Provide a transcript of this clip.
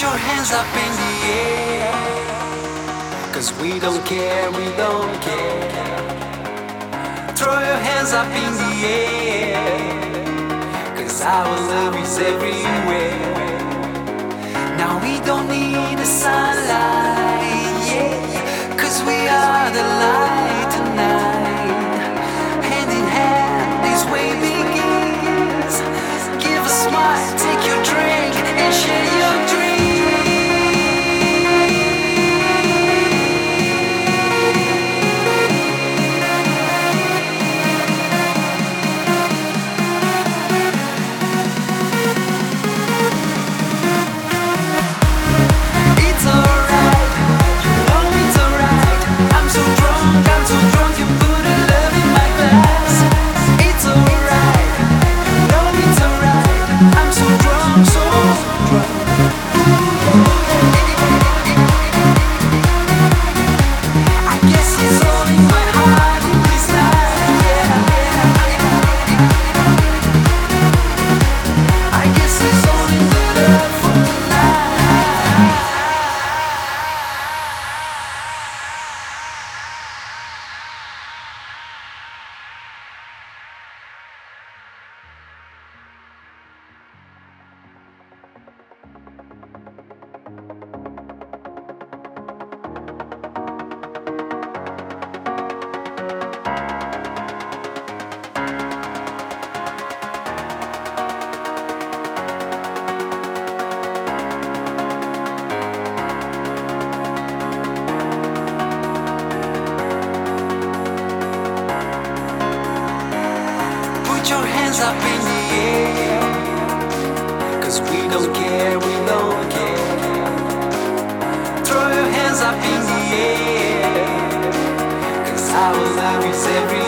Your hands up in the air. Cause we don't care, we don't care. Throw your hands up in the air. Cause our love is everywhere. Hands up in the air. Cause we don't care, we don't care. Throw your hands up in the air. Cause our love is everywhere.